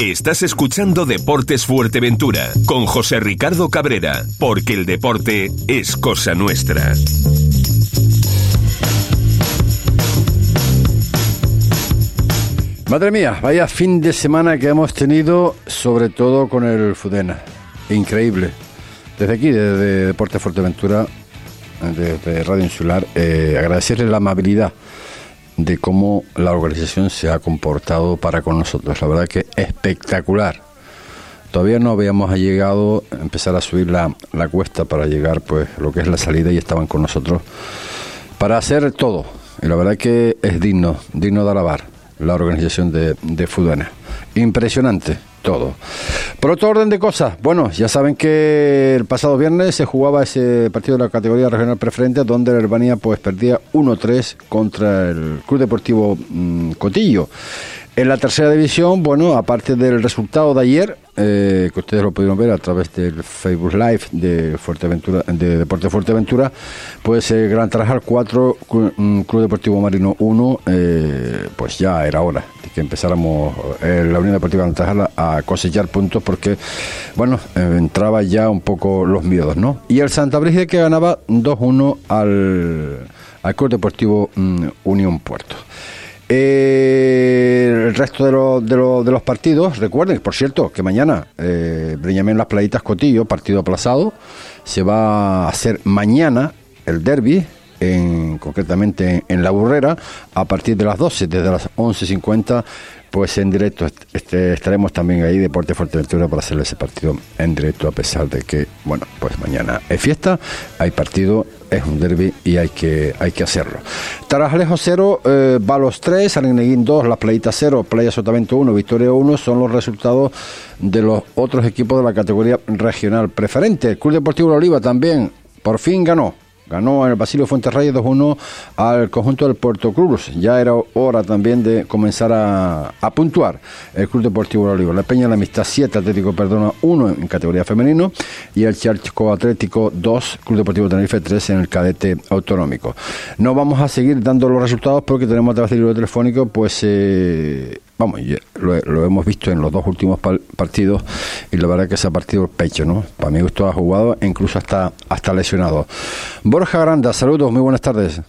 Estás escuchando Deportes Fuerteventura con José Ricardo Cabrera, porque el deporte es cosa nuestra. Madre mía, vaya fin de semana que hemos tenido, sobre todo con el Fudena. Increíble. Desde aquí, desde Deportes Fuerteventura, desde Radio Insular, eh, agradecerle la amabilidad de cómo la organización se ha comportado para con nosotros. La verdad que espectacular. Todavía no habíamos llegado a empezar a subir la, la cuesta para llegar pues lo que es la salida y estaban con nosotros para hacer todo. Y la verdad que es digno, digno de alabar la organización de, de Fudana. Impresionante todo. Por otro orden de cosas, bueno, ya saben que el pasado viernes se jugaba ese partido de la categoría regional preferente donde el Herbania pues perdía 1-3 contra el Club Deportivo mm, Cotillo. En la tercera división, bueno, aparte del resultado de ayer, eh, que ustedes lo pudieron ver a través del Facebook Live de Fuerteventura, de Deporte Fuerteventura, pues el Gran Tarajal 4, mm, Club Deportivo Marino 1, eh, pues ya era hora de que empezáramos eh, la Unión Deportiva Gran Tarajal a cosechar puntos porque, bueno, entraba ya un poco los miedos, ¿no? Y el Santa Brígida que ganaba 2-1 al, al Club Deportivo mm, Unión Puerto. Eh, el resto de, de, de, los partidos, recuerden, por cierto, que mañana eh, Breñamén Las Playitas Cotillo, partido aplazado, se va a hacer mañana el derby, en, concretamente en La Burrera, a partir de las 12, desde las 11.50 pues en directo este, estaremos también ahí, Deporte Fuerteventura, para hacer ese partido en directo, a pesar de que, bueno, pues mañana es fiesta, hay partido, es un derby y hay que, hay que hacerlo. Tarajalejo 0, eh, Balos 3, Areneguín 2, La Playita 0, Playa Sotavento 1, Victoria 1, son los resultados de los otros equipos de la categoría regional preferente. El Club Deportivo La Oliva también, por fin ganó Ganó el Basilio Fuenterreyes 2-1 al conjunto del Puerto Cruz. Ya era hora también de comenzar a, puntuar el Club Deportivo Olivo. La Peña de la Amistad 7, Atlético Perdona 1 en categoría femenino y el Charco Atlético 2, Club Deportivo Tenerife 3 en el cadete autonómico. No vamos a seguir dando los resultados porque tenemos a través del libro telefónico pues eh, vamos, lo, hemos visto en los dos últimos partidos y la verdad que se ha partido el pecho, ¿no? Para mí gusto ha jugado e incluso hasta, hasta lesionado. Borja Granda, saludos, muy buenas tardes.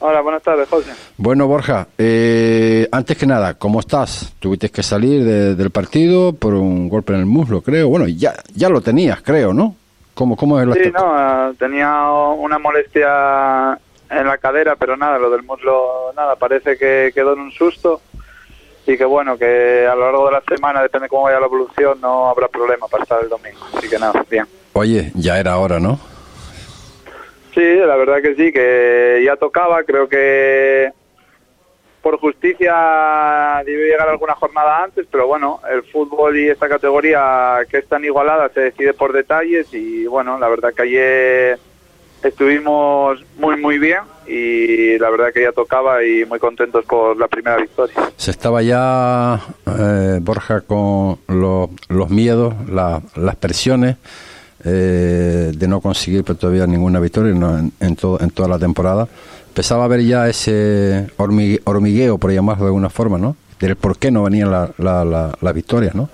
Hola, buenas tardes, José. Bueno, Borja, eh, antes que nada, ¿cómo estás? Tuviste que salir del partido por un golpe en el muslo, creo. Bueno, ya, ya lo tenías, creo, ¿no? ¿Cómo, cómo es la Sí, no, tenía una molestia en la cadera, pero nada, lo del muslo, nada, parece que quedó en un susto y que bueno, que a lo largo de la semana, depende cómo vaya la evolución, no habrá problema para estar el domingo. Así que nada, bien. Oye, ya era hora, ¿no? Sí, la verdad que sí, que ya tocaba, creo que por justicia debe llegar alguna jornada antes, pero bueno, el fútbol y esta categoría que es tan igualada se decide por detalles y bueno, la verdad que ayer estuvimos muy muy bien y la verdad que ya tocaba y muy contentos por la primera victoria. Se estaba ya, eh, Borja, con los miedos, las presiones eh, de no conseguir pues, todavía ninguna victoria en, toda la temporada. Empezaba a ver ya ese hormigueo, por llamarlo de alguna forma, ¿no? Del por qué no venían las la, la, victorias, ¿no?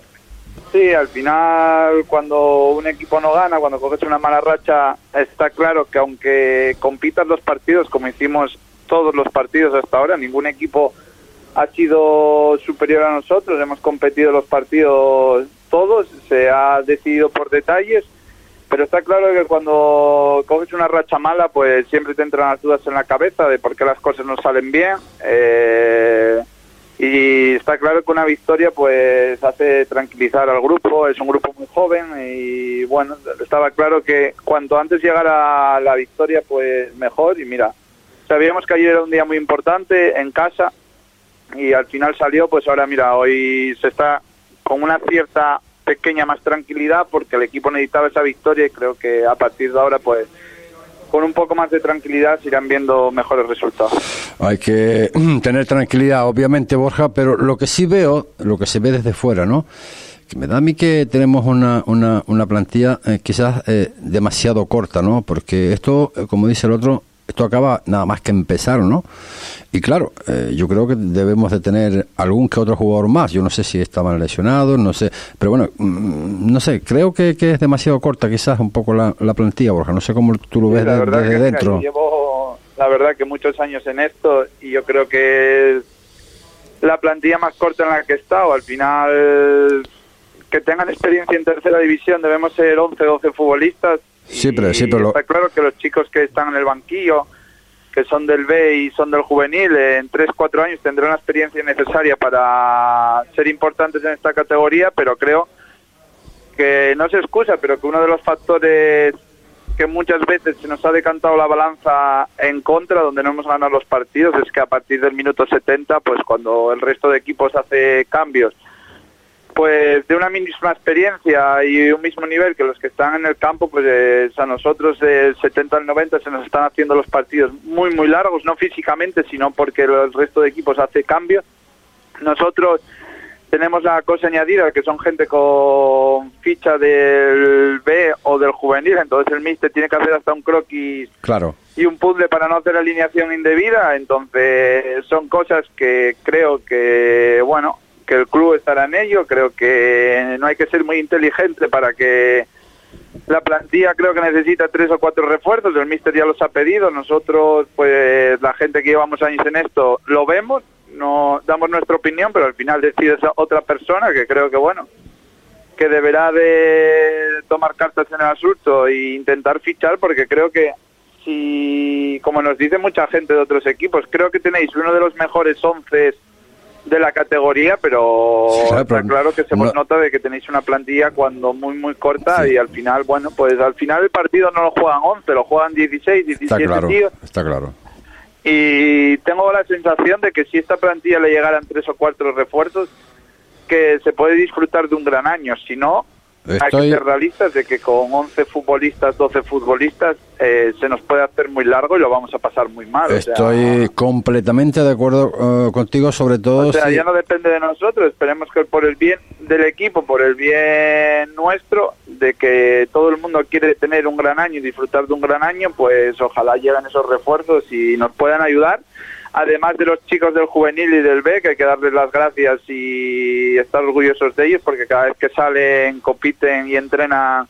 Sí, al final cuando un equipo no gana, cuando coges una mala racha, está claro que aunque compitas los partidos como hicimos todos los partidos hasta ahora, ningún equipo ha sido superior a nosotros, hemos competido los partidos todos, se ha decidido por detalles, pero está claro que cuando coges una racha mala, pues siempre te entran las dudas en la cabeza de por qué las cosas no salen bien. Eh, y está claro que una victoria pues hace tranquilizar al grupo, es un grupo muy joven y bueno, estaba claro que cuanto antes llegara la victoria pues mejor y mira, sabíamos que ayer era un día muy importante en casa y al final salió pues ahora mira, hoy se está con una cierta pequeña más tranquilidad porque el equipo necesitaba esa victoria y creo que a partir de ahora pues con un poco más de tranquilidad se irán viendo mejores resultados. Hay que tener tranquilidad, obviamente, Borja, pero lo que sí veo, lo que se ve desde fuera, ¿no? Que me da a mí que tenemos una, una, una plantilla eh, quizás eh, demasiado corta, ¿no? Porque esto, eh, como dice el otro, esto acaba nada más que empezar, ¿no? Y claro, eh, yo creo que debemos de tener algún que otro jugador más. Yo no sé si estaban lesionados, no sé. Pero bueno, mm, no sé, creo que, que, es demasiado corta quizás un poco la, la plantilla, Borja. No sé cómo tú lo ves desde dentro. llevo, la verdad, que muchos años en esto y yo creo que es la plantilla más corta en la que he estado. Al final, que tengan experiencia en tercera división, debemos ser 11, 12 futbolistas. Sí, pero, sí, pero está claro que los chicos que están en el banquillo que son del B y son del juvenil, en 3-4 años tendrán la experiencia necesaria para ser importantes en esta categoría, pero creo que no se excusa, pero que uno de los factores que muchas veces se nos ha decantado la balanza en contra, donde no hemos ganado los partidos, es que a partir del minuto 70, pues cuando el resto de equipos hace cambios pues de una misma experiencia y un mismo nivel que los que están en el campo, pues a nosotros del 70 al 90 se nos están haciendo los partidos muy, muy largos, no físicamente, sino porque el resto de equipos hace cambio. Nosotros tenemos la cosa añadida que son gente con ficha del B o del juvenil, entonces el míster tiene que hacer hasta un croquis claro. y un puzzle para no hacer alineación indebida, entonces son cosas que creo que, bueno, que el club estará en ello. Creo que no hay que ser muy inteligente para que la plantilla creo que necesita tres o cuatro refuerzos. El míster ya los ha pedido. Nosotros, pues la gente que llevamos años en esto, lo vemos, no damos nuestra opinión, pero al final decide esa otra persona que creo que bueno que deberá de tomar cartas en el asunto e intentar fichar porque creo que si como nos dice mucha gente de otros equipos creo que tenéis uno de los mejores once de la categoría, pero está claro que se nota de que tenéis una plantilla cuando muy muy corta y al final, bueno, pues al final el partido no lo juegan 11, lo juegan 16, 17 está claro, tíos. Está claro. Y tengo la sensación de que si esta plantilla le llegaran tres o cuatro refuerzos, que se puede disfrutar de un gran año. Si no, hay que ser realistas de que con 11 futbolistas, 12 futbolistas, eh, se nos puede hacer muy largo y lo vamos a pasar muy mal. Estoy completamente de acuerdo eh, contigo, sobre todo. O sea, ya no depende de nosotros. Esperemos que por el bien del equipo, por el bien nuestro, de que todo el mundo quiere tener un gran año y disfrutar de un gran año, pues ojalá lleguen esos refuerzos y nos puedan ayudar además de los chicos del juvenil y del B, que hay que darles las gracias y estar orgullosos de ellos, porque cada vez que salen, compiten y entrenan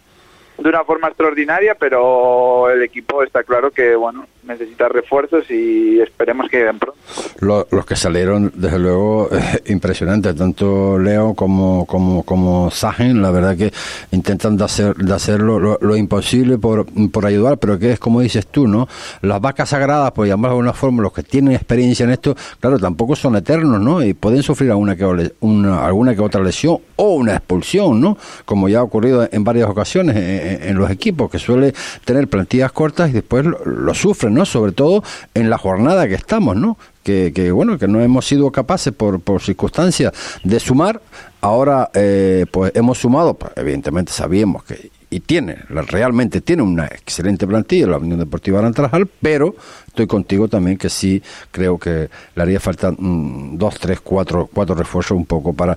de una forma extraordinaria, pero el equipo está claro que bueno necesita refuerzos y esperemos que lleguen pronto. Los, que salieron, desde luego, eh, impresionantes, tanto Leo como como como Sajen, la verdad que intentan de hacer de hacer lo, imposible por, por ayudar, pero que es como dices tú, ¿no? Las vacas sagradas, por llamarlo de alguna forma, los que tienen experiencia en esto, claro, tampoco son eternos, ¿no? Y pueden sufrir alguna que, una, alguna que otra lesión o una expulsión, ¿no? Como ya ha ocurrido en varias ocasiones en, los equipos, que suele tener plantillas cortas y después lo sufren ¿no? Sobre todo en la jornada que estamos, ¿no? Que, que bueno, que no hemos sido capaces por, por circunstancias de sumar. Ahora, eh, pues hemos sumado, pues, evidentemente sabíamos que y tiene, realmente tiene una excelente plantilla la Unión Deportiva Arantrajal, pero estoy contigo también que sí creo que le haría falta mm, dos, tres, cuatro, cuatro refuerzos un poco para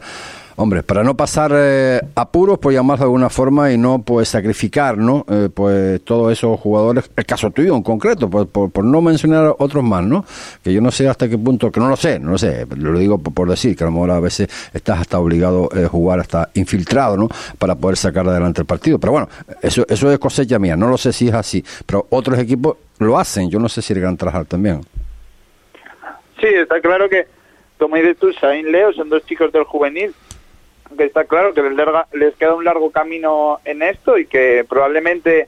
Hombre, para no pasar eh, apuros, por llamarlo de alguna forma, y no pues sacrificar, ¿no? Eh, pues todos esos jugadores, el caso tuyo en concreto, por, por, no mencionar otros más, ¿no? Que yo no sé hasta qué punto, que no lo sé, no lo sé, lo digo por, decir, que a lo mejor a veces estás hasta obligado a jugar hasta infiltrado, ¿no? Para poder sacar adelante el partido. Pero bueno, eso, eso es cosecha mía, no lo sé si es así, pero otros equipos lo hacen, yo no sé si el Gran trabajar también. Sí, está claro que, como dices tú, Sain Leo son dos chicos del juvenil que está claro que les, queda un largo camino en esto y que probablemente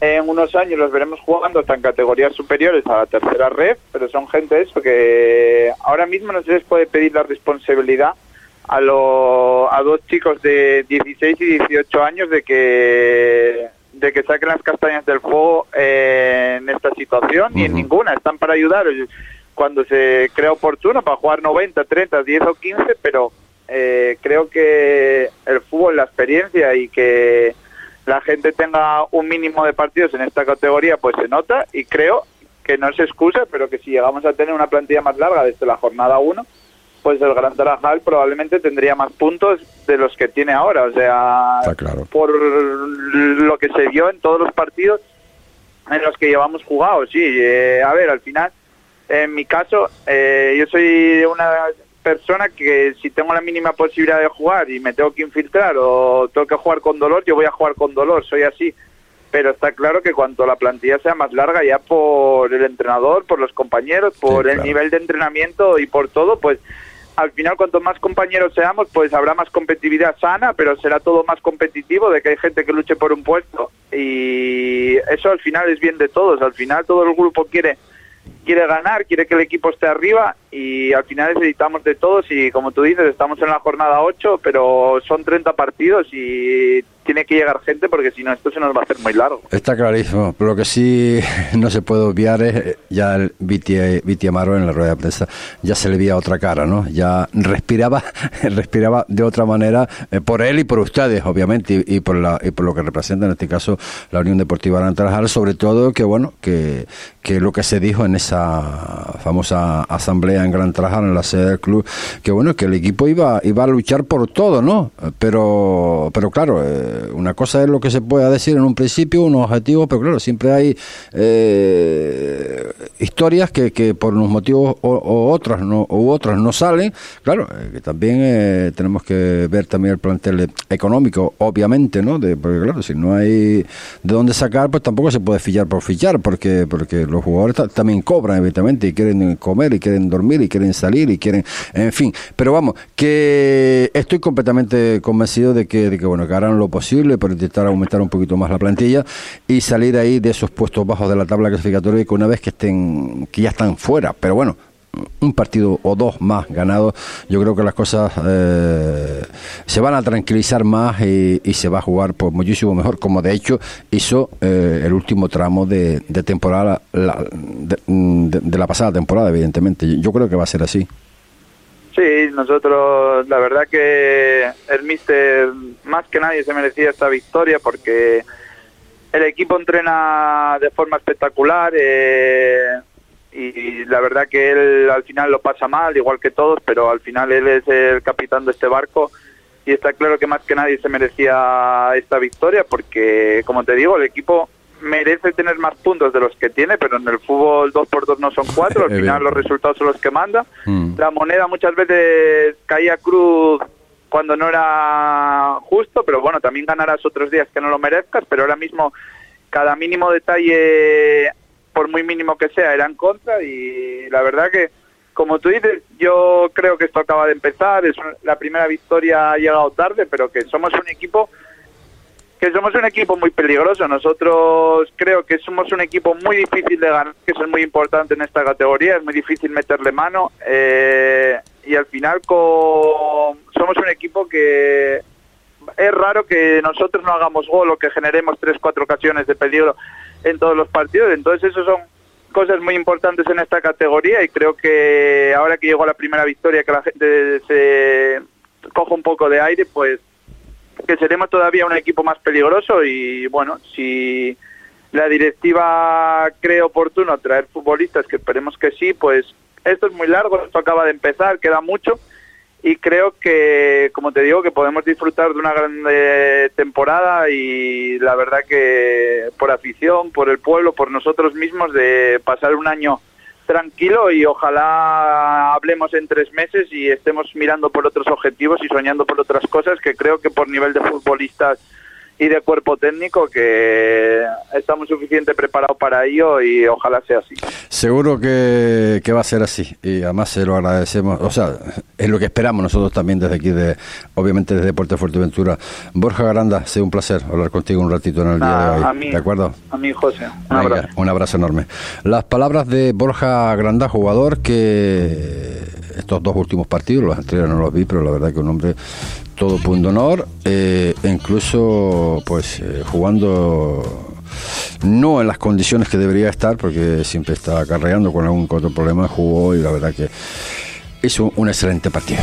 en unos años los veremos jugando hasta en categorías superiores a la tercera red, pero son gente eso que ahora mismo no se les puede pedir la responsabilidad a, a dos chicos de 16 y 18 años de que de que saquen las castañas del fuego en esta situación y en ninguna, están para ayudar cuando se crea oportuno para jugar 90, 30, 10 o 15, pero eh, creo que el fútbol, la experiencia y que la gente tenga un mínimo de partidos en esta categoría, pues se nota y creo que no es excusa, pero que si llegamos a tener una plantilla más larga desde la jornada 1, pues el Gran Tarajal probablemente tendría más puntos de los que tiene ahora. O sea, por lo que se vio en todos los partidos, en los que llevamos jugado, sí. Eh, a ver, al final, en mi caso, eh, yo soy una persona que si tengo la mínima posibilidad de jugar y me tengo que infiltrar o tengo que jugar con dolor, yo voy a jugar con dolor, soy así. Pero está claro que cuanto la plantilla sea más larga, ya por el entrenador, por los compañeros, por el nivel de entrenamiento y por todo, pues al final cuanto más compañeros seamos, pues habrá más competitividad sana, pero será todo más competitivo de que hay gente que luche por un puesto. Y eso al final es bien de todos, al final todo el grupo quiere quiere ganar, quiere que el equipo esté arriba y al final necesitamos de todos y como tú dices, estamos en la jornada 8, pero son 30 partidos y tiene que llegar gente porque si no esto se nos va a hacer muy largo. Está clarísimo, pero lo que sí no se puede obviar es eh, ya el Viti, Viti Amaro en la rueda de prensa ya se le veía otra cara, ¿no? Ya respiraba, respiraba de otra manera eh, por él y por ustedes, obviamente, y, por la y por lo que representa en este caso la Unión Deportiva Arantarajal, sobre todo que bueno, que, que lo que se dijo en famosa asamblea en Gran Trajal en la sede del club, que bueno, que el equipo iba iba a luchar por todo, ¿no? Pero pero claro, eh, una cosa es lo que se pueda decir en un principio, unos objetivos, pero claro, siempre hay eh, historias que, que, por unos motivos o, otras no, u otras no salen. Claro, eh, que también eh, tenemos que ver también el plantel económico, obviamente, ¿no? De, porque claro, si no hay de dónde sacar, pues tampoco se puede fichar por fichar, porque, porque los jugadores también cobran, evidentemente, y quieren comer, y quieren dormir, y quieren salir, y quieren, en fin. Pero vamos, que estoy completamente convencido de que, de que bueno, que harán lo posible para intentar aumentar un poquito más la plantilla y salir ahí de esos puestos bajos de la tabla clasificatoria que una vez que estén que ya están fuera, pero bueno, un partido o dos más ganados, yo creo que las cosas eh, se van a tranquilizar más y, se va a jugar pues muchísimo mejor, como de hecho hizo eh, el último tramo de, temporada, de, la pasada temporada, evidentemente. Yo creo que va a ser así. Sí, nosotros, la verdad que el míster más que nadie se merecía esta victoria porque el equipo entrena de forma espectacular eh, y la verdad que él al final lo pasa mal, igual que todos, pero al final él es el capitán de este barco y está claro que más que nadie se merecía esta victoria porque, como te digo, el equipo merece tener más puntos de los que tiene, pero en el fútbol dos por dos no son cuatro, al final los resultados son los que manda. Mm. La moneda muchas veces caía cruz cuando no era justo, pero bueno, también ganarás otros días que no lo merezcas, pero ahora mismo cada mínimo detalle, por muy mínimo que sea, era en contra y la verdad que, como tú dices, yo creo que esto acaba de empezar, es la primera victoria ha llegado tarde, pero que somos un equipo que somos un equipo muy peligroso. Nosotros creo que somos un equipo muy difícil de ganar, que eso es muy importante en esta categoría, es muy difícil meterle mano. Eh, y al final con... somos un equipo que es raro que nosotros no hagamos gol o que generemos tres, cuatro ocasiones de peligro en todos los partidos. Entonces, eso son cosas muy importantes en esta categoría y creo que ahora que llegó la primera victoria, que la gente se coja un poco de aire, pues que seremos todavía un equipo más peligroso y bueno, si la directiva cree oportuno traer futbolistas, que esperemos que sí, pues esto es muy largo, esto acaba de empezar, queda mucho y creo que, como te digo, que podemos disfrutar de una gran temporada y la verdad que por afición, por el pueblo, por nosotros mismos, de pasar un año tranquilo y ojalá hablemos en tres meses y estemos mirando por otros objetivos y soñando por otras cosas que creo que por nivel de futbolistas y de cuerpo técnico que estamos suficiente preparados para ello y ojalá sea así. Seguro que, que, va a ser así y además se lo agradecemos, o sea, es lo que esperamos nosotros también desde aquí, de obviamente desde Puerto Fuerteventura. Borja Garanda, ha sido un placer hablar contigo un ratito en el día de hoy. ¿De acuerdo? A mí, José. Un abrazo. Un abrazo enorme. Las palabras de Borja Granda, jugador que estos dos últimos partidos, los anteriores no los vi, pero la verdad que un hombre todo punto honor, eh, incluso pues eh, jugando no en las condiciones que debería estar, porque siempre está acarreando con algún otro problema, jugó y la verdad que hizo un excelente partido.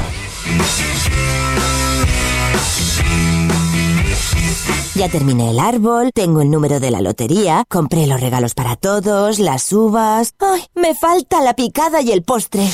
Ya terminé el árbol, tengo el número de la lotería, compré los regalos para todos, las uvas. ¡Ay! Me falta la picada y el postre.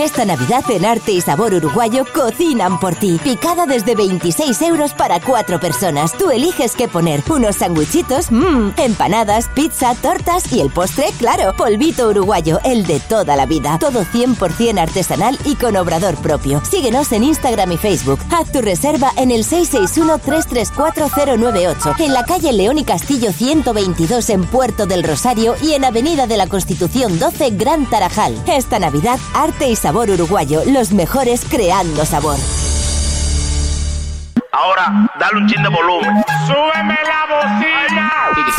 Esta Navidad en Arte y Sabor Uruguayo cocinan por ti. Picada desde 26 euros para cuatro personas. Tú eliges qué poner. Unos sandwichitos, mmm, empanadas, pizza, tortas y el postre, claro, polvito uruguayo, el de toda la vida. Todo 100% artesanal y con obrador propio. Síguenos en Instagram y Facebook. Haz tu reserva en el 661-334-098, en la calle León y Castillo 122 en Puerto del Rosario y en Avenida de la Constitución 12 Gran Tarajal. Esta Navidad, arte y sabor uruguayo, los mejores creando sabor. Ahora, dale un chin de volumen. ¡Súbeme la bocina!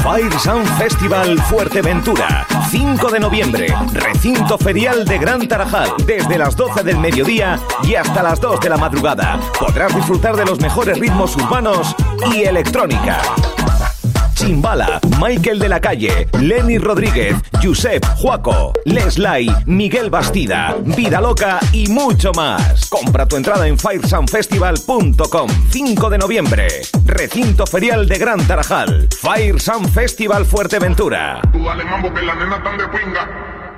Fire Sound Festival Fuerteventura, 5 de noviembre, recinto ferial de Gran Tarajal, desde las 12 del mediodía y hasta las 2 de la madrugada. Podrás disfrutar de los mejores ritmos urbanos y electrónica. Chimbala, Michael de la Calle, Lenny Rodríguez, Josep Juaco, Leslay, Miguel Bastida, Vida Loca y mucho más. Compra tu entrada en firesoundfestival.com. 5 de noviembre, recinto ferial de Gran Tarajal. Fire Festival Fuerteventura. Tú dale mambo la nena tan de pinga.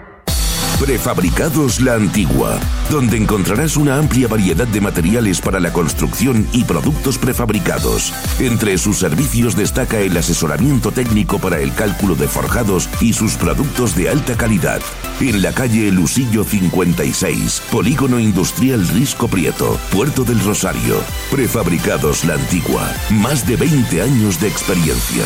Prefabricados La Antigua, donde encontrarás una amplia variedad de materiales para la construcción y productos prefabricados. Entre sus servicios destaca el asesoramiento técnico para el cálculo de forjados y sus productos de alta calidad. En la calle Lusillo 56, Polígono Industrial Risco Prieto, Puerto del Rosario. Prefabricados La Antigua, más de 20 años de experiencia.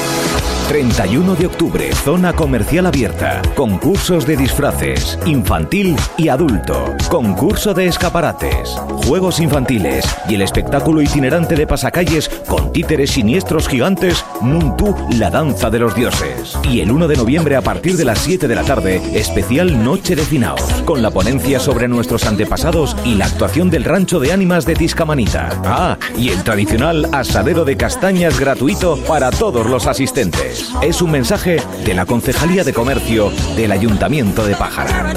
31 de octubre, zona comercial abierta. Concursos de disfraces, infantil y adulto. Concurso de escaparates, juegos infantiles y el espectáculo itinerante de pasacalles con títeres siniestros gigantes, Nuntu, la danza de los dioses. Y el 1 de noviembre a partir de las 7 de la tarde, especial Noche de Finaos, con la ponencia sobre nuestros antepasados y la actuación del rancho de ánimas de Tiscamanita. Ah, y el tradicional asadero de castañas gratuito para todos los asistentes. Es un mensaje de la Concejalía de Comercio del Ayuntamiento de Pájara.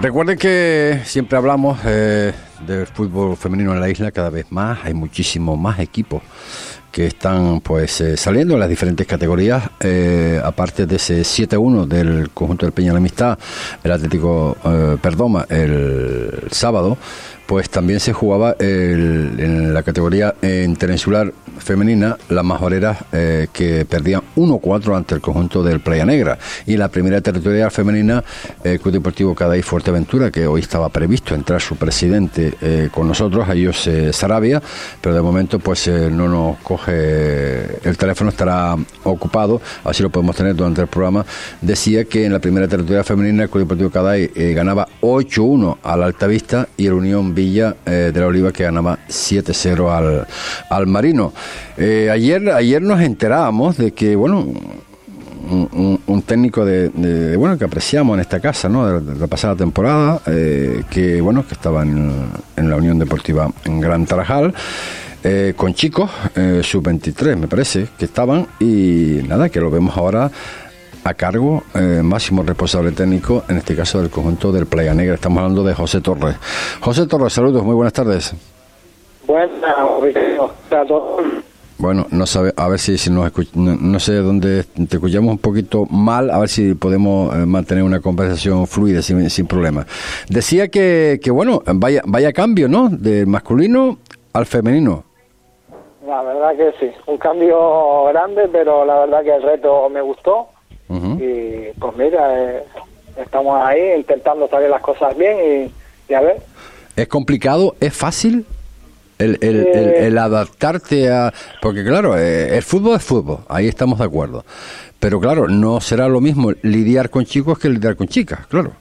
Recuerden que siempre hablamos eh, del fútbol femenino en la isla cada vez más, hay muchísimos más equipos que están pues eh, saliendo en las diferentes categorías, eh, aparte de ese 7-1 del conjunto del Peña la Amistad, el Atlético eh, Perdoma el sábado, pues también se jugaba en la categoría eh, interinsular femenina las majoreras eh, que perdían 1-4 ante el conjunto del Playa Negra y en la primera territorial femenina el Club Deportivo Cadaí Fuerteventura que hoy estaba previsto entrar su presidente eh, con nosotros, a ellos eh, Sarabia, pero de momento pues eh, no nos coge el teléfono estará ocupado, así lo podemos tener durante el programa. Decía que en la primera territorial femenina el Club Deportivo Cadaí eh, ganaba 8-1 al Altavista y el Unión Villa eh, de la Oliva que ganaba 7-0 al, al Marino. Eh, ayer, ayer nos enterábamos de que, bueno, un, técnico de, bueno que apreciamos en esta casa no de, la- pasada temporada eh, que bueno que estaba en, en la Unión Deportiva en Gran Tarajal con chicos sub 23 me parece que estaban y nada que lo vemos ahora a cargo eh, máximo responsable técnico en este caso del conjunto del Playa Negra estamos hablando de José Torres José Torres saludos muy buenas tardes Buenas. Bueno, no sabe, a ver si, si nos escuch- no, no sé dónde te escuchamos un poquito mal, a ver si podemos eh, mantener una conversación fluida sin, sin problema. Decía que, que bueno, vaya, vaya cambio, ¿no? Del masculino al femenino. La verdad que sí, un cambio grande, pero la verdad que el reto me gustó. Y pues mira, eh, estamos ahí intentando salir las cosas bien y, y a ver. ¿Es complicado? ¿Es fácil? El, el, el- Eh. el adaptarte a... Porque claro, eh, el fútbol es fútbol, ahí estamos de acuerdo. Pero claro, no será lo mismo lidiar con chicos que lidiar con chicas, claro.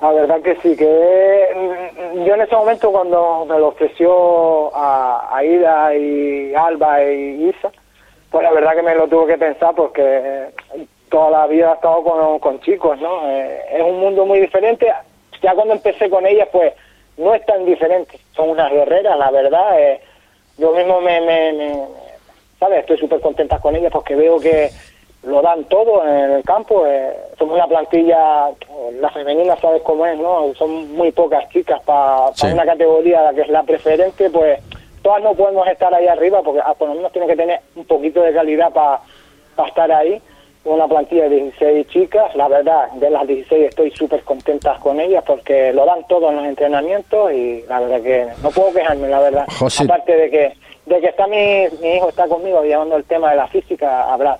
La verdad que sí, que mm, yo en ese momento cuando me lo ofreció a, a Ida y Alba y Isa, Pues la verdad que me lo tuve que pensar porque toda la vida he estado con, con chicos, ¿no? Eh, es un mundo muy diferente. Ya cuando empecé con ellas, pues no es tan diferente. Son unas guerreras, la verdad. Eh, yo mismo me, me, me ¿sabes? Estoy súper contenta con ellas porque veo que lo dan todo en el campo. Eh, somos una plantilla, la femenina, ¿sabes cómo es? no Son muy pocas chicas para una categoría que es la preferente, pues todas no podemos estar ahí arriba porque ah, por lo menos tienen que tener un poquito de calidad para estar ahí. Una plantilla de 16 chicas, la verdad, de las 16 estoy súper contenta con ellas porque lo dan todo en los entrenamientos y la verdad que no puedo quejarme, la verdad. Aparte de que de que está mi, mi hijo está conmigo llevando el tema de la física a Brad,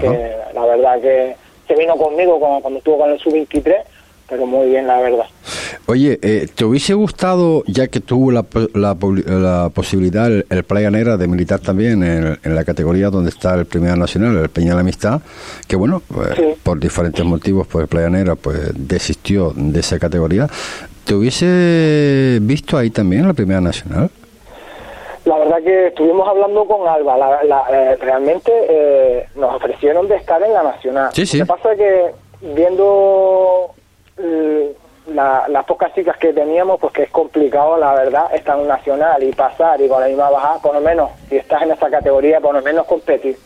que la verdad que se vino conmigo cuando, cuando estuvo con el sub-23 pero muy bien, la verdad. Oye, eh, ¿te hubiese gustado, ya que tuvo la, la, posibilidad el, Playa Negra de militar también en, la categoría donde está el Primera Nacional, el Peña de la Amistad, que bueno, pues, por diferentes motivos, pues Playa Negra pues desistió de esa categoría, ¿te hubiese visto ahí también la Primera Nacional? La verdad que estuvimos hablando con Alba, eh, realmente eh, nos ofrecieron de estar en la Nacional. Sí, sí. Lo que pasa es que viendo la, las pocas chicas que teníamos, pues que es complicado, la verdad, estar en nacional y pasar y con la misma bajada, por lo menos, si estás en esa categoría, por lo menos competir.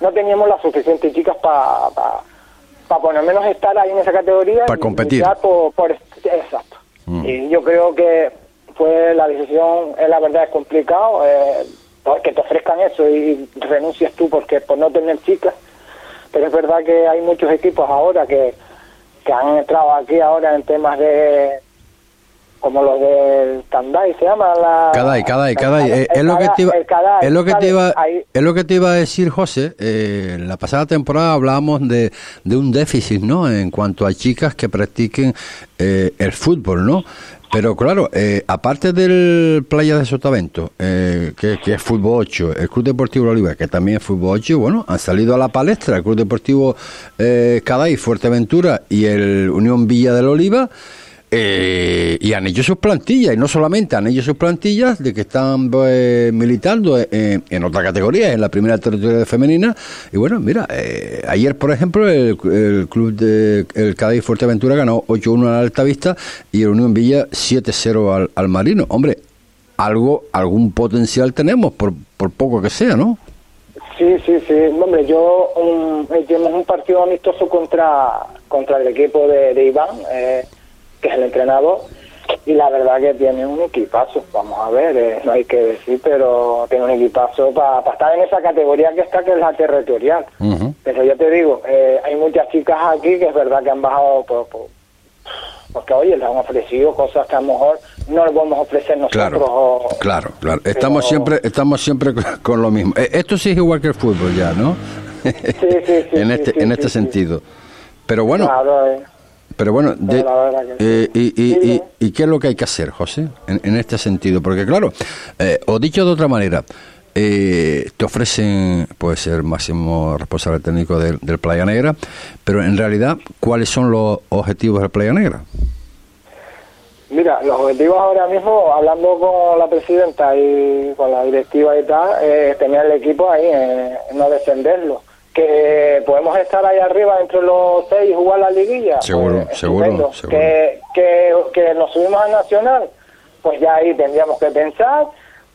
No teníamos las suficientes chicas para pa, por lo menos estar ahí en esa categoría. Para competir. Por, exacto. Mm. Y yo creo que fue la decisión, es la verdad, es complicado, eh, que te ofrezcan eso y renuncias tú porque por no tener chicas. Pero es verdad que hay muchos equipos ahora que que han entrado aquí ahora en temas de como los del Tandai se llama la Cadai, Cadai, Cadai, eh, es lo que te iba es lo que te iba es lo que te iba a decir José, eh, la pasada temporada hablábamos de, de un déficit, ¿no? En cuanto a chicas que practiquen eh, el fútbol, ¿no? Pero claro, eh, aparte del Playa de Sotavento, eh, que, es Fútbol 8, el Club Deportivo Oliva, que también es Fútbol 8, bueno, han salido a la palestra el Club Deportivo eh, Caday, Fuerteventura y el Unión Villa del Oliva. Eh, y han hecho sus plantillas, y no solamente han hecho sus plantillas de que están pues, militando en, otra categoría, en la primera territorial femenina. Y bueno, mira, eh, ayer, por ejemplo, el, club de el Cádiz Fuerteventura ganó 8-1 al Altavista y el Unión Villa 7-0 al, Marino. Hombre, algo, algún potencial tenemos, por, por poco que sea, ¿no? Sí, sí, sí. Hombre, yo um, un partido amistoso contra, contra el equipo de, de Iván. Eh, que es el entrenador, y la verdad que tiene un equipazo, vamos a ver, eh, no hay que decir, pero tiene un equipazo para estar en esa categoría que está, que es la territorial. Pero yo te digo, eh, hay muchas chicas aquí que es verdad que han bajado por, porque oye, les han ofrecido cosas que a lo mejor no les podemos ofrecer nosotros. Claro, claro, Estamos siempre, estamos siempre con, lo mismo. Eh, esto sí es igual que el fútbol ya, ¿no? Sí, sí, sí. en este, en este sentido. Pero bueno, pero bueno, eh, y, y, qué es lo que hay que hacer, José, en, este sentido? Porque claro, eh, o dicho de otra manera, eh, te ofrecen, puede ser máximo responsable técnico del, Playa Negra, pero en realidad, ¿cuáles son los objetivos del Playa Negra? Mira, los objetivos ahora mismo, hablando con la presidenta y con la directiva y tal, es tener el equipo ahí, no descenderlo que podemos estar ahí arriba entre los seis y jugar la liguilla. Seguro, pues, seguro, Que, que, nos subimos al Nacional, pues ya ahí tendríamos que pensar,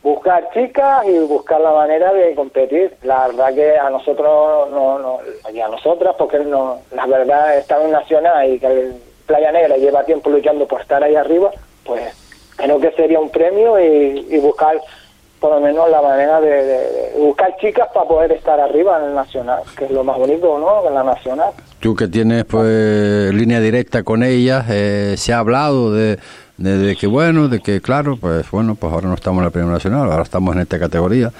buscar chicas y buscar la manera de competir. La verdad que a nosotros, no, no y a nosotras, porque no, la verdad estar en Nacional y que el Playa Negra lleva tiempo luchando por estar ahí arriba, pues creo que sería un premio y, y buscar por lo menos la manera de, buscar chicas para poder estar arriba en el nacional, que es lo más bonito, ¿no? En la nacional. Tú que tienes pues línea directa con ellas, eh, se ha hablado de, de, que bueno, de que claro, pues bueno, pues ahora no estamos en la primera nacional, ahora estamos en esta categoría.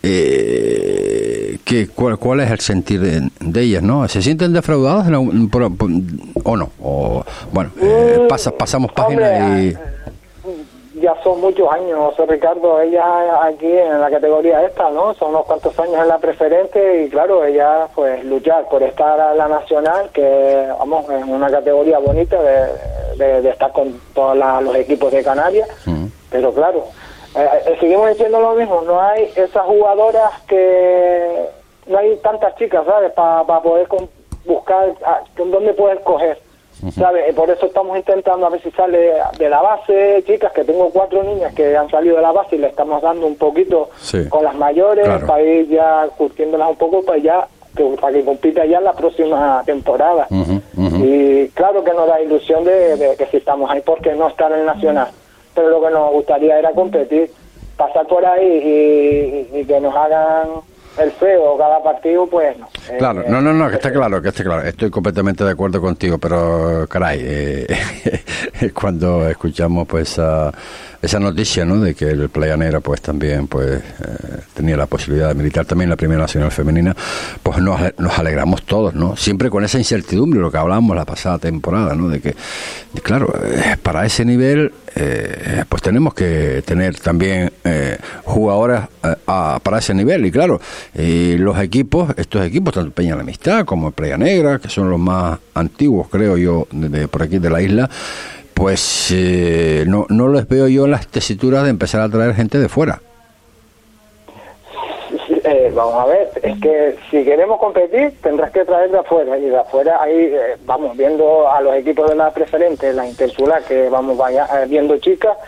Eh, que, cuál, es el sentir de, ellas, no? ¿Se sienten defraudadas o no? O, bueno, eh, mm, pasa, pasamos páginas y ya son muchos años, Ricardo, ella aquí en la categoría esta, ¿no? Son unos cuantos años en la preferente y claro, ella pues luchar por estar a la nacional, que vamos, en una categoría bonita de, de, estar con todos los equipos de Canarias, pero claro, eh, seguimos diciendo lo mismo, no hay esas jugadoras que... No hay tantas chicas, ¿sabes? Para poder buscar a, dónde puedes coger. ¿Sabes? Por eso estamos intentando a ver si sale de la base, chicas, que tengo cuatro niñas que han salido de la base y le estamos dando un poquito con las mayores para ir ya curtiéndolas un poco para ya para que compita ya en la próxima temporada. Y claro que nos da ilusión de, que si estamos ahí, porque no estar en el Nacional? Pero lo que nos gustaría era competir, pasar por ahí y que nos hagan el feo cada partido, pues no. Claro, no, no, no, que está claro, que está claro. Estoy completamente de acuerdo contigo, pero caray, eh, cuando escuchamos pues esa, esa noticia, ¿no? De que el Playa Negra pues también pues eh, tenía la posibilidad de militar también en la Primera Nacional Femenina, pues nos, nos alegramos todos, ¿no? Siempre con esa incertidumbre, lo que hablábamos la pasada temporada, ¿no? De que, claro, eh, para ese nivel pues tenemos que tener también jugadoras para ese nivel y claro, y los equipos, estos equipos, tanto Peña la Amistad como Playa Negra, que son los más antiguos, creo yo, de, por aquí de la isla, pues eh, no, no les veo yo las tesituras de empezar a traer gente de fuera. Eh, vamos a ver, es que si queremos competir tendrás que traer de afuera y de afuera ahí eh, vamos viendo a los equipos de la preferente, la Intersula, que vamos vaya, viendo chicas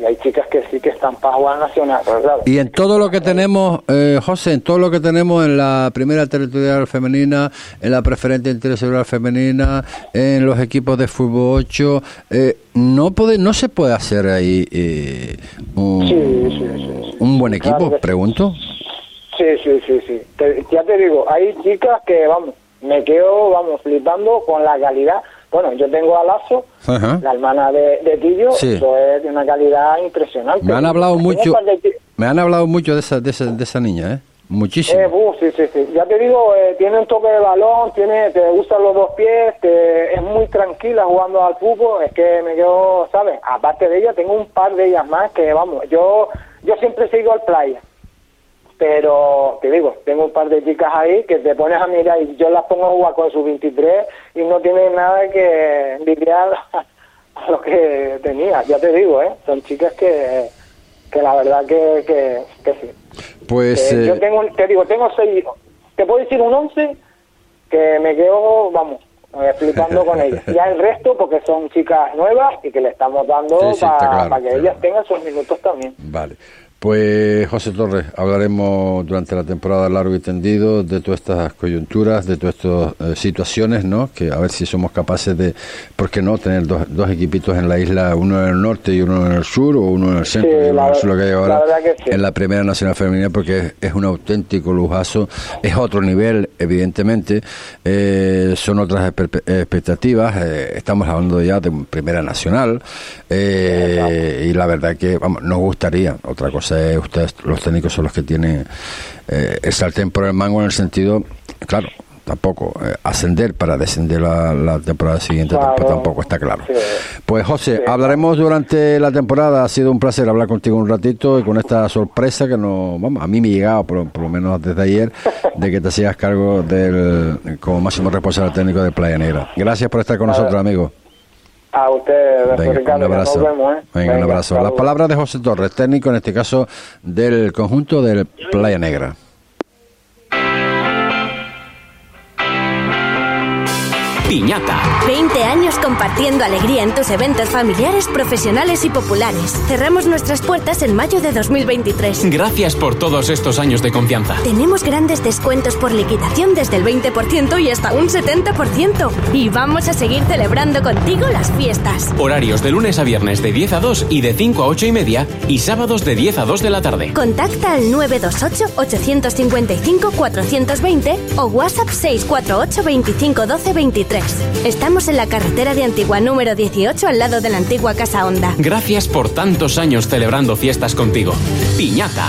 y hay chicas que sí que están para jugar nacional. Y en todo lo que tenemos, eh, José, en todo lo que tenemos en la primera territorial femenina, en la preferente internacional femenina, en los equipos de fútbol 8, eh, no puede, no se puede hacer ahí eh, un, buen equipo, pregunto. Sí, sí, sí, sí. ya te digo, hay chicas que, vamos, me quedo, vamos, flipando con la calidad bueno, yo tengo a Lazo, la hermana de, de Tillo, eso es de una calidad impresionante. Me han hablado mucho, me han hablado mucho de esa, de esa, de esa niña, ¿eh? Muchísimo. Eh, sí, sí, sí. Ya te digo, eh, tiene un toque de balón, tiene, te gustan los dos pies, es muy tranquila jugando al fútbol. Es que me quedo, ¿sabes? Aparte de ella, tengo un par de ellas más que, vamos, yo yo siempre sigo al playa pero te digo, tengo un par de chicas ahí que te pones a mirar y yo las pongo a jugar con su 23 y no tienen nada que envidiar a lo que tenía, ya te digo, ¿eh? son chicas que, que la verdad que, que, sí. Pues yo eh, tengo, te digo, tengo seis, te puedo decir un 11 que me quedo, vamos, explicando con ellas. Ya el resto, porque son chicas nuevas y que le estamos dando para que ellas tengan sus minutos también. Vale. Pues José Torres, hablaremos durante la temporada largo y tendido de todas estas coyunturas, de todas estas eh, situaciones, ¿no? Que a ver si somos capaces de, ¿por qué no?, tener dos, dos equipitos en la isla, uno en el norte y uno en el sur, o uno en el centro y uno en el sur, lo que hay ahora, en la Primera Nacional Femenina, porque es, un auténtico lujazo, es otro nivel, evidentemente, eh, son otras expectativas, eh, estamos hablando ya de Primera Nacional, y la verdad que, vamos, nos gustaría, otra cosa ustedes, los técnicos son los que tienen eh, el sartén por el mango en el sentido, claro, tampoco eh, ascender para descender la, temporada siguiente tampoco, está claro. Pues José, hablaremos durante la temporada. Ha sido un placer hablar contigo un ratito y con esta sorpresa que no, vamos, a mí me ha llegado por, lo menos desde ayer de que te hacías cargo del como máximo responsable técnico de Playa Negra. Gracias por estar con nosotros, amigo. A usted, Ricardo, un abrazo. Nos vemos, ¿eh? Venga, un abrazo. Las palabras de José Torres, técnico en este caso del conjunto del Playa Negra. Piñata. 20 años compartiendo alegría en tus eventos familiares, profesionales y populares. Cerramos nuestras puertas en mayo de 2023. Gracias por todos estos años de confianza. Tenemos grandes descuentos por liquidación desde el 20% y hasta un 70%. Y vamos a seguir celebrando contigo las fiestas. Horarios de lunes a viernes de 10 a 2 y de 5 a 8 y media y sábados de 10 a 2 de la tarde. Contacta al 928-855-420 o WhatsApp 648 25 12 23. Estamos en la carretera de Antigua número 18 al lado de la antigua Casa Honda. Gracias por tantos años celebrando fiestas contigo. Piñata.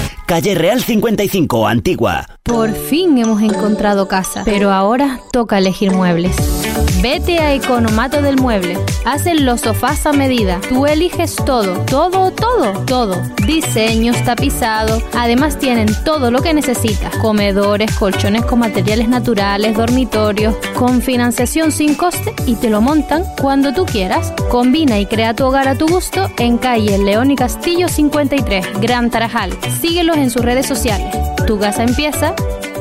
Calle Real 55, Antigua. Por fin hemos encontrado casa, pero ahora toca elegir muebles. Vete a Economato del Mueble. Hacen los sofás a medida. Tú eliges todo, todo, todo, todo. Diseños, tapizado. Además tienen todo lo que necesitas. Comedores, colchones con materiales naturales, dormitorios, con financiación sin coste y te lo montan cuando tú quieras. Combina y crea tu hogar a tu gusto en calle León y Castillo 53, Gran Tarajal. Síguelos en sus redes sociales. Tu casa empieza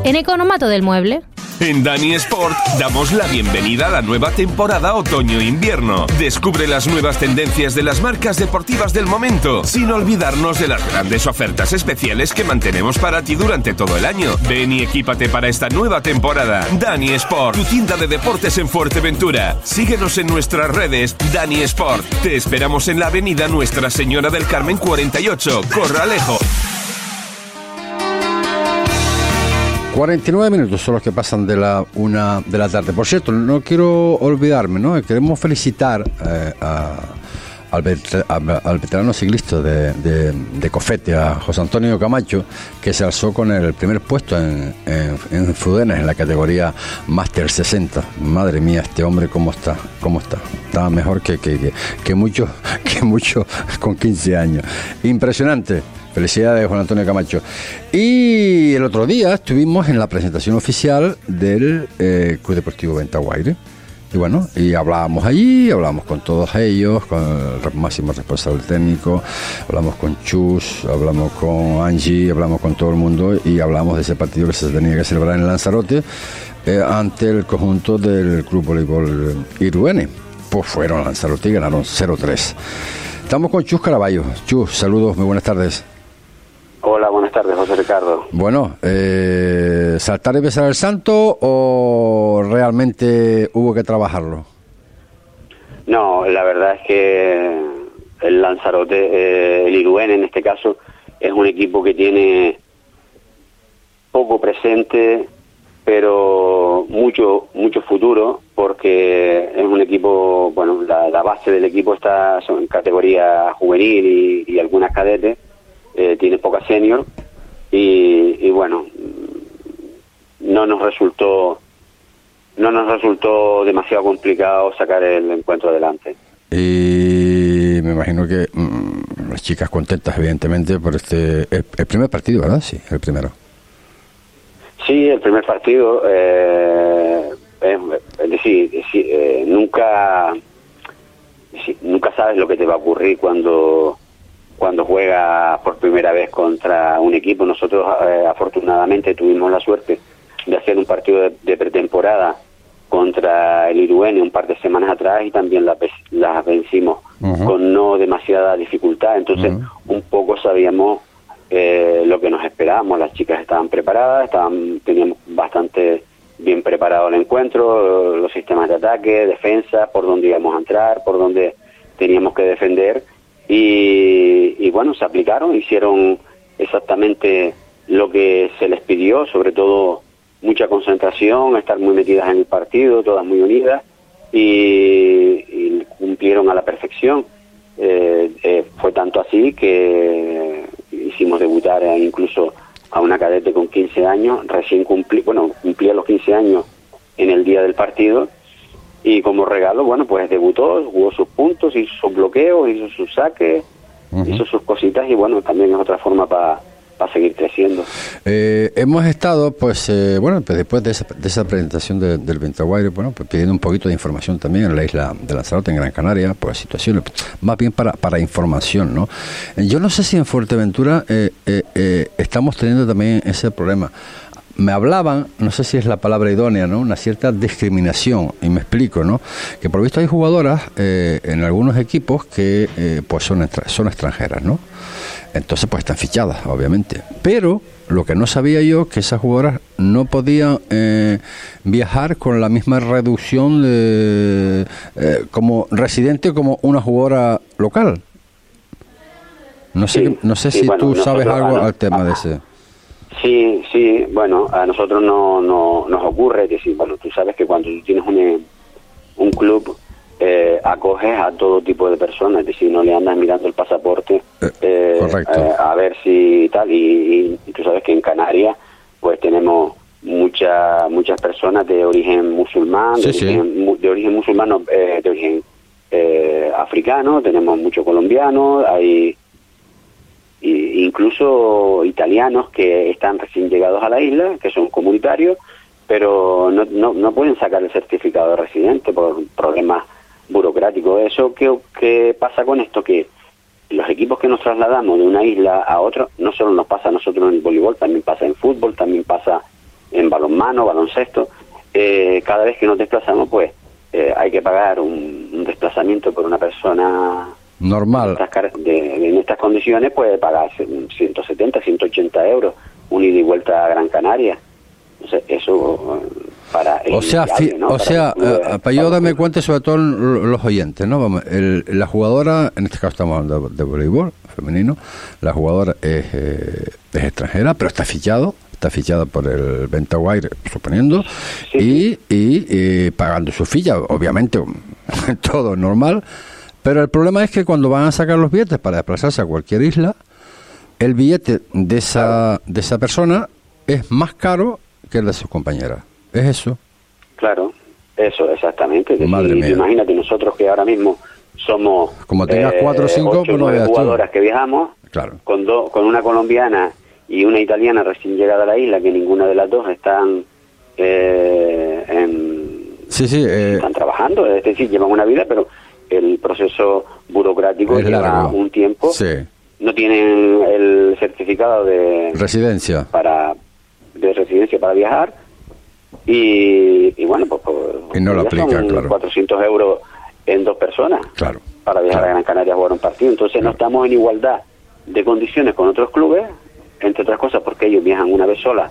en Economato del Mueble. En Dani Sport damos la bienvenida a la nueva temporada otoño-invierno. Descubre las nuevas tendencias de las marcas deportivas del momento, sin olvidarnos de las grandes ofertas especiales que mantenemos para ti durante todo el año. Ven y equípate para esta nueva temporada. Dani Sport, tu tienda de deportes en Fuerteventura. Síguenos en nuestras redes, Dani Sport. Te esperamos en la avenida Nuestra Señora del Carmen 48, Corralejo. 49 minutos son los que pasan de la una de la tarde. Por cierto, no quiero olvidarme, ¿no? Queremos felicitar eh, al, veterano ciclista de, de- Cofete, a José Antonio Camacho, que se alzó con el primer puesto en, en, en Fudenes, en la categoría Master 60. Madre mía, este hombre, ¿cómo está? ¿Cómo está? Está mejor que, que, que, que muchos que muchos con 15 años. Impresionante. Felicidades, Juan Antonio Camacho. Y el otro día estuvimos en la presentación oficial del eh, Club Deportivo Ventaguaire. Y bueno, y hablábamos allí, hablábamos con todos ellos, con el máximo responsable técnico, hablamos con Chus, hablamos con Angie, hablamos con todo el mundo y hablamos de ese partido que se tenía que celebrar en Lanzarote eh, ante el conjunto del Club Voleibol Iruene. Pues fueron a Lanzarote y ganaron 0-3. Estamos con Chus Caraballo. Chus, saludos, muy buenas tardes. Hola, buenas tardes, José Ricardo. Bueno, eh, ¿saltar y besar el santo o realmente hubo que trabajarlo? No, la verdad es que el Lanzarote, eh, el Iruén en este caso, es un equipo que tiene poco presente, pero mucho mucho futuro, porque es un equipo, bueno, la, la base del equipo está son en categoría juvenil y, y algunas cadetes, eh, tiene poca senior y, y bueno, no nos resultó no nos resultó demasiado complicado sacar el encuentro adelante. Y me imagino que mm, las chicas contentas, evidentemente, por este. El, el primer partido, ¿verdad? Sí, el primero. Sí, el primer partido, eh, es, es decir, es- eh, nunca sí, nunca sabes lo que te va a ocurrir cuando cuando juegas por primera vez contra un equipo. Nosotros eh, afortunadamente tuvimos la suerte de hacer un partido de, de pretemporada contra el Iruene un par de semanas atrás y también las las vencimos con no demasiada dificultad. Entonces, un poco sabíamos eh, lo que nos esperábamos. Las chicas estaban preparadas, estaban, teníamos bastante bien preparado el encuentro, los sistemas de ataque, defensa, por dónde íbamos a entrar, por dónde teníamos que defender. Y, y bueno, se aplicaron, hicieron exactamente lo que se les pidió, sobre todo mucha concentración, estar muy metidas en el partido, todas muy unidas, y, cumplieron a la perfección. Eh, eh, fue tanto así que hicimos debutar incluso a una cadete con 15 años, recién cumplí, bueno, cumplía los 15 años en el día del partido, y como regalo, bueno, pues debutó, jugó sus puntos, hizo sus bloqueos, hizo sus saques, hizo sus cositas, y bueno, también es otra forma para seguir creciendo. Eh, hemos estado, pues, eh, bueno, pues después de esa, de esa presentación de- del Ventaguaire, bueno, pues pidiendo un poquito de información también en la isla de Lanzarote, en Gran Canaria, por las situaciones, más bien para, para información, ¿no? Eh, Yo no sé si en Fuerteventura eh, eh, eh, estamos teniendo también ese problema. Me hablaban, no sé si es la palabra idónea, ¿no? Una cierta discriminación, y me explico, ¿no? Que por visto hay jugadoras eh, en algunos equipos que eh, pues son, extra- son extranjeras, ¿no? Entonces pues están fichadas, obviamente. Pero lo que no sabía yo que esas jugadoras no podían eh, viajar con la misma reducción de, eh, como residente como una jugadora local. No sé, Sí, no sé sí, si bueno, tú sabes algo al tema de ese. Sí, sí, bueno, a nosotros no, no nos ocurre que sí, bueno, tú sabes que cuando tú tienes un, eh, un club, eh, acoges a todo tipo de personas, es decir, no le andas mirando el pasaporte eh, correcto. eh, a ver si tal, y, y tú sabes que en Canarias pues tenemos mucha, muchas personas de origen musulmán, de, Sí, origen, de origen musulmán, no, eh, de origen eh, africano, tenemos muchos colombianos, hay incluso italianos que están recién llegados a la isla, que son comunitarios, pero no, no, no pueden sacar el certificado de residente por problemas burocráticos. ¿Eso qué, qué pasa con esto? Que los equipos que nos trasladamos de una isla a otra, no solo nos pasa a nosotros en el voleibol, también pasa en fútbol, también pasa en balonmano, baloncesto. Eh, cada vez que nos desplazamos, pues eh, hay que pagar un desplazamiento por una persona Normal. estas car- de- en estas condiciones puede pagar 170, 180 euros un ida y vuelta a Gran Canaria. Entonces, eso eh, para... O sea, o Para sea eh, para yo darme cuenta, sobre todo los oyentes, ¿no? Vamos, el- la jugadora, en este caso estamos hablando de, de voleibol femenino, la jugadora es, eh, es extranjera, pero está fichado, está fichada por el Ventaguaire, suponiendo, y, y, eh, pagando su filla, obviamente, todo normal. Pero el problema es que cuando van a sacar los billetes para desplazarse a cualquier isla, el billete de esa, de esa persona es más caro que el de sus compañeras. ¿Es eso? Claro, eso, exactamente. Es decir, Madre mía. Imagínate nosotros que ahora mismo somos... Como tengas cuatro o cinco, ocho, pues no jugadoras que viajamos, Claro. con, dos con una colombiana y una italiana recién llegada a la isla, que ninguna de las dos están... eh, en, Sí, sí. eh, están trabajando, es decir, llevan una vida, pero el proceso burocrático Es lleva largo. un tiempo. sí. No tienen el certificado de Residencia. para de residencia para viajar y, y bueno, pues, pues, Y no lo aplican, claro. 400 euros en dos personas Claro. para viajar a Gran Canaria a jugar un partido. Entonces no estamos en igualdad de condiciones con otros clubes, entre otras cosas porque ellos viajan una vez sola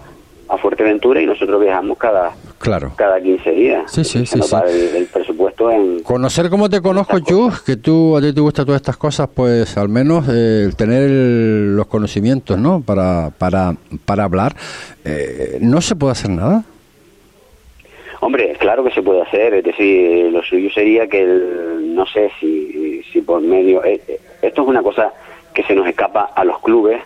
a Fuerteventura y nosotros viajamos cada Claro. cada 15 días. Sí, sí, sí, El, el presupuesto en... Conocer cómo te conozco, Chus, que tú a ti te gustan todas estas cosas, pues al menos eh, tener el- los conocimientos, ¿no? Para, para, para hablar. Eh, ¿No se puede hacer nada? Hombre, claro que se puede hacer, es decir, lo suyo sería que, el- no sé si, si por medio... eh, eh, esto es una cosa que se nos escapa a los clubes,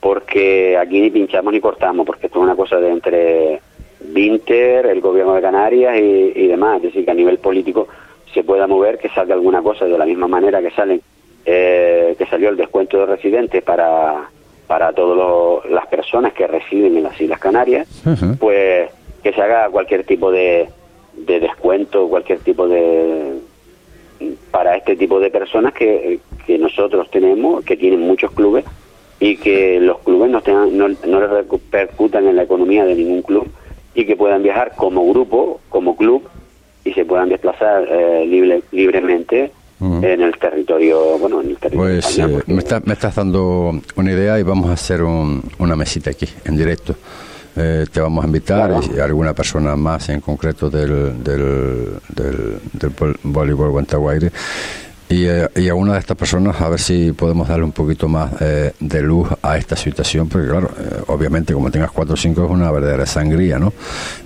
porque aquí ni pinchamos ni cortamos, porque esto es una cosa de entre Vinter, el gobierno de Canarias y, y demás, es decir, que a nivel político se pueda mover, que salga alguna cosa de la misma manera que salen, eh, que salió el descuento de residentes para para todas las personas que residen en las Islas Canarias, pues que se haga cualquier tipo de, de descuento, cualquier tipo de para este tipo de personas que, que nosotros tenemos, que tienen muchos clubes y que los clubes no, tengan, no, no le repercutan en la economía de ningún club y que puedan viajar como grupo, como club y se puedan desplazar eh, libre, libremente en el territorio, bueno, en el territorio Pues español, eh, me, está- me estás dando una idea y vamos a hacer un- una mesita aquí, en directo. Eh, te vamos a invitar y alguna persona más en concreto del, del, del, del vol- voleibol Guantaguaire y, eh, y a una de estas personas a ver si podemos darle un poquito más eh, de luz a esta situación porque claro eh, obviamente como tengas 4 o 5 es una verdadera sangría no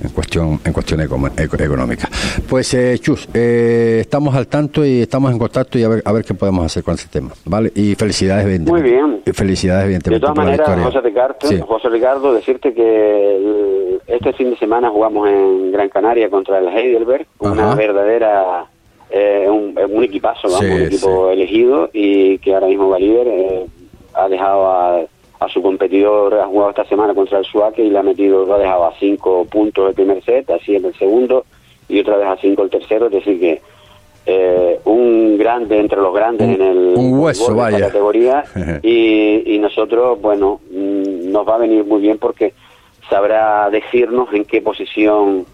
en cuestión en cuestión eco- económica pues eh, Chus eh, estamos al tanto y estamos en contacto y a ver a ver qué podemos hacer con ese tema vale y felicidades Muy bien. y felicidades De evidentemente todas por la maneras, José Ricardo, Sí. José Ricardo, decirte que este fin de semana jugamos en Gran Canaria contra el Heidelberg, una Ajá. verdadera, eh, un, un equipazo, vamos, Sí, un equipo elegido y que ahora mismo Valiver eh, ha dejado a, a su competidor, ha jugado esta semana contra el Suaque y le ha metido, lo ha dejado a cinco puntos el primer set, así en el segundo y otra vez a cinco el tercero, es decir que eh, un grande entre los grandes en el un hueso, de categoría. Y, y nosotros, bueno, mm, nos va a venir muy bien porque sabrá decirnos en qué posición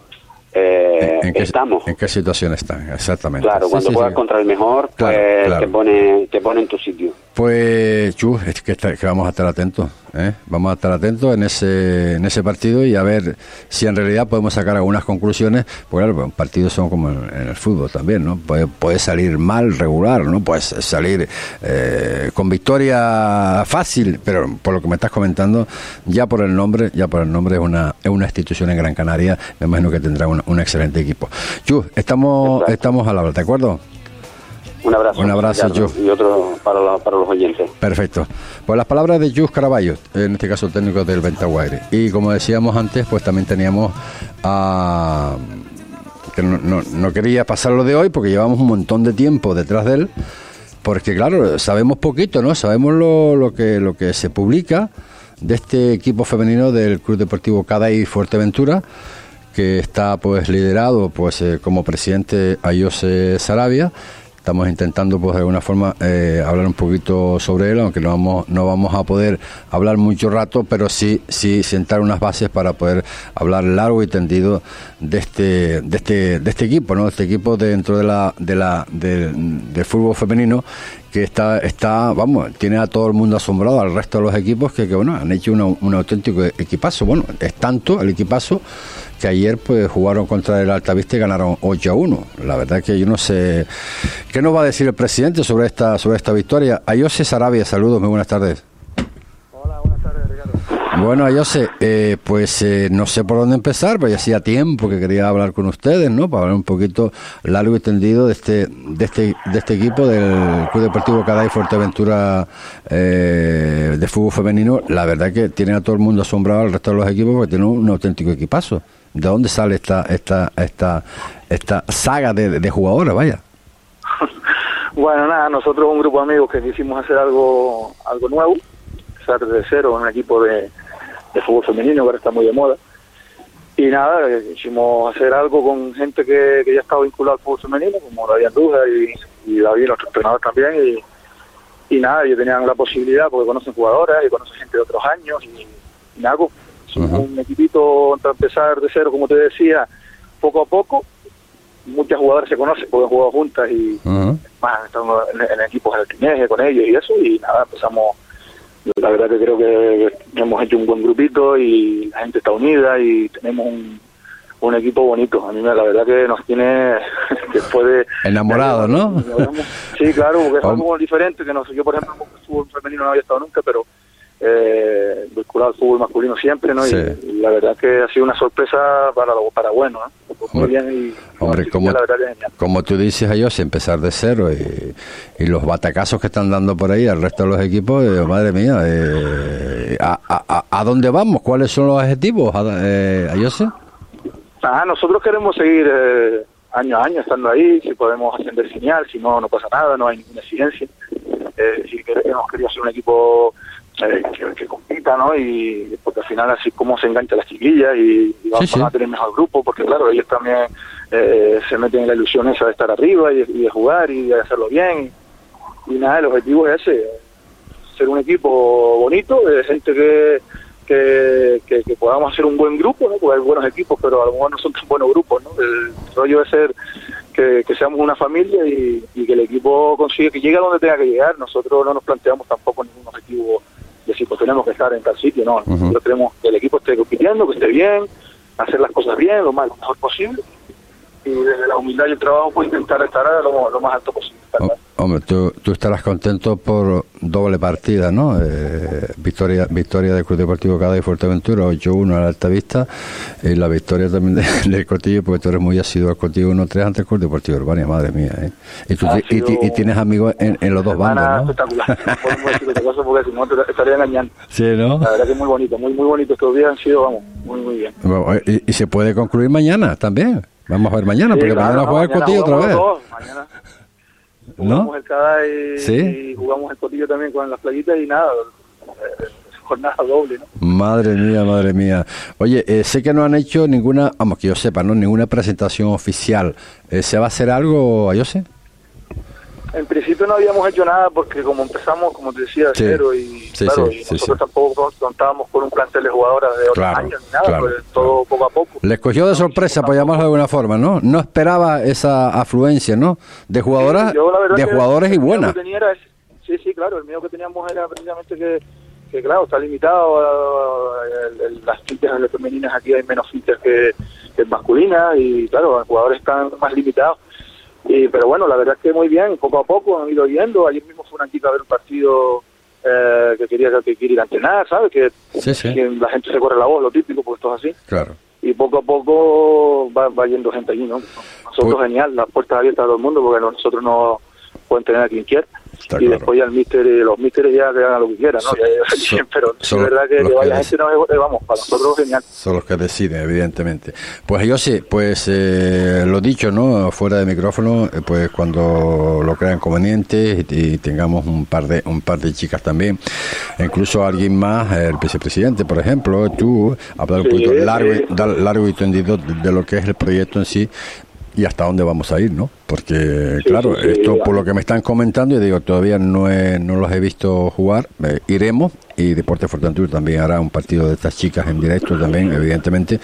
eh, ¿En qué, estamos. ¿En qué situación están? Exactamente. Claro, Sí, cuando sí, juegas sí. contra el mejor, Claro, pues claro. Te, pone, te pone en tu sitio. Pues, Chu, es que, está- que vamos a estar atentos, ¿eh? Vamos a estar atentos en ese, en ese partido y a ver si en realidad podemos sacar algunas conclusiones. Porque, claro, pues, partidos son como en, en el fútbol también, ¿no? Puede, puede salir mal, regular, ¿no? Puede salir eh, con victoria fácil, pero por lo que me estás comentando, ya por el nombre, ya por el nombre es una, es una institución en Gran Canaria, me imagino que tendrá un, un excelente equipo. Chu, estamos, estamos al habla, ¿de acuerdo? Un abrazo. Un abrazo. Y otro para, la- para los oyentes. Perfecto. Pues las palabras de Jus Caraballo, en este caso técnico del Ventaguaire. Y como decíamos antes, pues también teníamos a... que no, no- no quería pasarlo de hoy porque llevamos un montón de tiempo detrás de él, porque claro, sabemos poquito, ¿no? Sabemos lo, lo que, lo que se publica de este equipo femenino del Club Deportivo Cadey Fuerteventura, que está pues liderado pues eh, como presidente Ayose Sarabia. Estamos intentando pues de alguna forma eh, hablar un poquito sobre él, aunque no vamos, no vamos a poder hablar mucho rato, pero sí, sí sentar unas bases para poder hablar largo y tendido de este, de este, de este equipo, ¿no? Este equipo dentro de la, de la, del- del fútbol femenino que está, está, vamos, tiene a todo el mundo asombrado, al resto de los equipos que, que, bueno, han hecho un auténtico equipazo. Bueno, es tanto el equipazo que ayer pues jugaron contra el Altavista y ganaron 8 a 1. La verdad que yo no sé qué nos va a decir el presidente sobre esta sobre esta victoria. Ayose Sarabia, saludos, muy buenas tardes. Bueno, Ayose, eh, pues eh, no sé por dónde empezar, pero ya hacía tiempo que quería hablar con ustedes, ¿no? Para hablar un poquito largo y tendido de este de este de este equipo del Club Deportivo Caday Fuerteventura eh, de fútbol femenino. La verdad que tiene a todo el mundo asombrado al resto de los equipos porque tiene un auténtico equipazo. ¿De dónde sale esta esta esta esta saga de, de jugadoras? Vaya. Bueno, nada, nosotros un grupo de amigos que quisimos hacer algo algo nuevo, empezar de cero en un equipo de, de fútbol femenino que ahora está muy de moda. Y nada, quisimos hacer algo con gente que, que ya estaba vinculada al fútbol femenino, como David Andújar y, y David, nuestro entrenador también. Y, y nada, ellos tenían la posibilidad, porque conocen jugadoras y conocen gente de otros años. Y, y un equipito para empezar de cero, como te decía, poco a poco. Muchas jugadoras se conocen porque han jugado juntas y más estamos en, en equipos en el Tineje con ellos y eso y nada empezamos la verdad que creo que hemos hecho un buen grupito y la gente está unida y tenemos un, un equipo bonito a mí me- la verdad que nos tiene después de Enamorado, ¿no? sí claro porque es algo diferente que no sé yo por ejemplo fútbol femenino no había estado nunca pero eh, vinculado al fútbol masculino siempre no y, Sí. y la verdad que ha sido una sorpresa para lo para bueno ¿no? Muy bien y Hombre, como, la verdad que genial. como tú dices, Ayose, empezar de cero y, y los batacazos que están dando por ahí al resto de los equipos, eh, madre mía, eh, ¿a, a, a- a dónde vamos? ¿Cuáles son los objetivos, eh, Ayose? Ah, nosotros queremos seguir eh, año a año estando ahí, si podemos ascender genial, si no, no pasa nada, no hay ninguna exigencia. Eh, si queremos querido ser un equipo eh, que, que compita, ¿no? Y porque al final así como se engancha las chiquillas y, y Sí, sí. a tener mejor grupo, porque claro, ellos también eh, se meten en la ilusión esa de estar arriba y, y de jugar y de hacerlo bien. Y nada, el objetivo es ese, ser un equipo bonito, de gente que, que, que, que podamos hacer un buen grupo, ¿no? porque hay buenos equipos, pero a lo mejor no son tan buenos grupos. ¿no? El rollo es ser que, que seamos una familia y, y que el equipo consiga que llegue a donde tenga que llegar. Nosotros no nos planteamos tampoco ningún objetivo de si pues tenemos que estar en tal sitio, no. Nosotros queremos que el equipo esté compitiendo, que esté bien, hacer las cosas bien, lo, más, lo mejor posible. Y desde la humildad y el trabajo, pues intentar estar a lo, lo más alto posible. Hombre, tú, tú estarás contento por doble partida, ¿no? Eh, victoria victoria del Club Deportivo Cádiz Fuerteventura, 8-1 al Altavista, y la victoria también de- del Cotillo, porque tú eres muy asiduo al Cotillo 1-3 ante el Club Deportivo Urbania, madre mía, ¿eh? Y, tú, y, sido y tienes amigos en, en los dos bandos, ¿no? espectacular. No porque si no te estaría engañando. Sí, ¿no? La verdad que es muy bonito, muy muy bonito estos días han sido, vamos, muy muy bien. Bueno, Y, y se puede concluir mañana también. Vamos a ver mañana, Sí, porque claro, mañana no, juega el mañana Cotillo otra vez. los dos, jugamos el cada y, Sí. y jugamos el cotillo también con las playitas y nada, eh, jornada doble, ¿no? Madre mía, madre mía. Oye, eh, sé que no han hecho ninguna, vamos, que yo sepa, ¿no? Ninguna presentación oficial. Eh, ¿Se va a hacer algo, yo sé? En principio no habíamos hecho nada porque como empezamos, como te decía, de Sí. cero y Sí, claro, sí, y sí, nosotros tampoco contábamos con un plantel de jugadoras de otros Claro, años ni nada, claro, pues todo poco a poco. Les cogió de sorpresa, por llamarlo de alguna forma, ¿no? No esperaba esa afluencia, ¿no? De jugadoras, de jugadores y buenas. sí, sí, claro, el miedo que teníamos era precisamente que, que claro, está limitado, eh, el- el- las fichas femeninas aquí hay menos fichas que, que masculinas y claro, los jugadores están más limitados. Y, pero bueno, la verdad es que muy bien, poco a poco han ido yendo. Ayer mismo fue una chica a ver un partido eh, que quería que quiere ir a entrenar, ¿sabes? Que, Sí, sí. que la gente se corre la voz, lo típico, porque esto es así Claro. y poco a poco va, va yendo gente allí, ¿no? Nosotros Pues- genial, las puertas abiertas a todo el mundo porque nosotros no pueden tener a quien quiera. y después ya el míster, eh, los místeres ya que hagan lo que quieran, ¿no? Pero es verdad que, que vaya gente, no, eh, vamos, para nosotros genial. Son los que deciden, evidentemente. Pues yo sí, pues eh, lo dicho, ¿no? Fuera de micrófono, eh, pues cuando lo crean conveniente y, y tengamos un par de un par de chicas también, incluso alguien más, el vicepresidente, por ejemplo, tú, hablar un Sí, poquito largo, largo y tendido de, de lo que es el proyecto en sí y hasta dónde vamos a ir, ¿no? Porque, claro, sí, sí, esto por lo que me están comentando, yo digo, todavía no, he- no los he visto jugar, eh, iremos y Deporte Fortuna también hará un partido de estas chicas en directo también, evidentemente,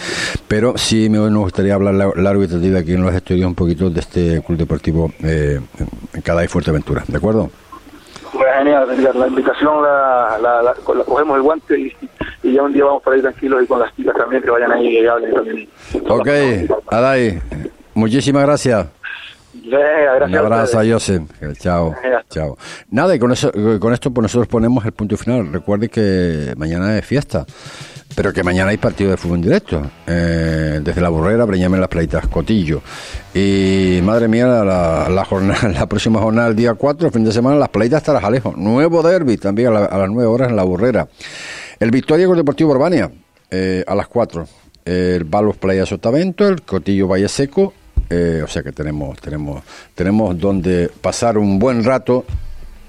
pero sí me gustaría hablar la- largo y tendido aquí en los estudios un poquito de este Club Deportivo eh, Fuerteventura, ¿de acuerdo? Genial, Edgar, la invitación la, la, la- la cogemos el guante y, y ya un día vamos para ir tranquilos y con las chicas también que vayan ahí y hablen también. Ok, Adai, muchísimas gracias. Venga, gracias. Un a abrazo a ustedes. Joseph. Chao. Venga. Chao. Nada, y con, eso, con esto pues nosotros ponemos el punto final. Recuerde que mañana es fiesta, pero que mañana hay partido de fútbol en directo. Eh, desde la Burrera, Breñame las Plaitas, Cotillo. Y madre mía, la, la jornada, la próxima jornada, el día 4, fin de semana, las Plaitas Tarajalejo. Nuevo derby también a, la- a las 9 horas en la Burrera. El Victoria con el Deportivo Urbania eh, a las 4. El Balos Playa Sotavento, el Cotillo Valle Seco. Eh, o sea que tenemos, tenemos, tenemos donde pasar un buen rato.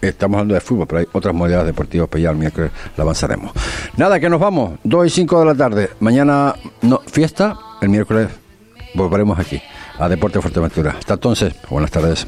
Estamos hablando de fútbol, pero hay otras modalidades deportivas, pues ya el miércoles la avanzaremos. Nada, que nos vamos, 2 y 5 de la tarde. Mañana, no, fiesta, el miércoles volveremos aquí, a Deporte Fuerteventura. Hasta entonces, buenas tardes.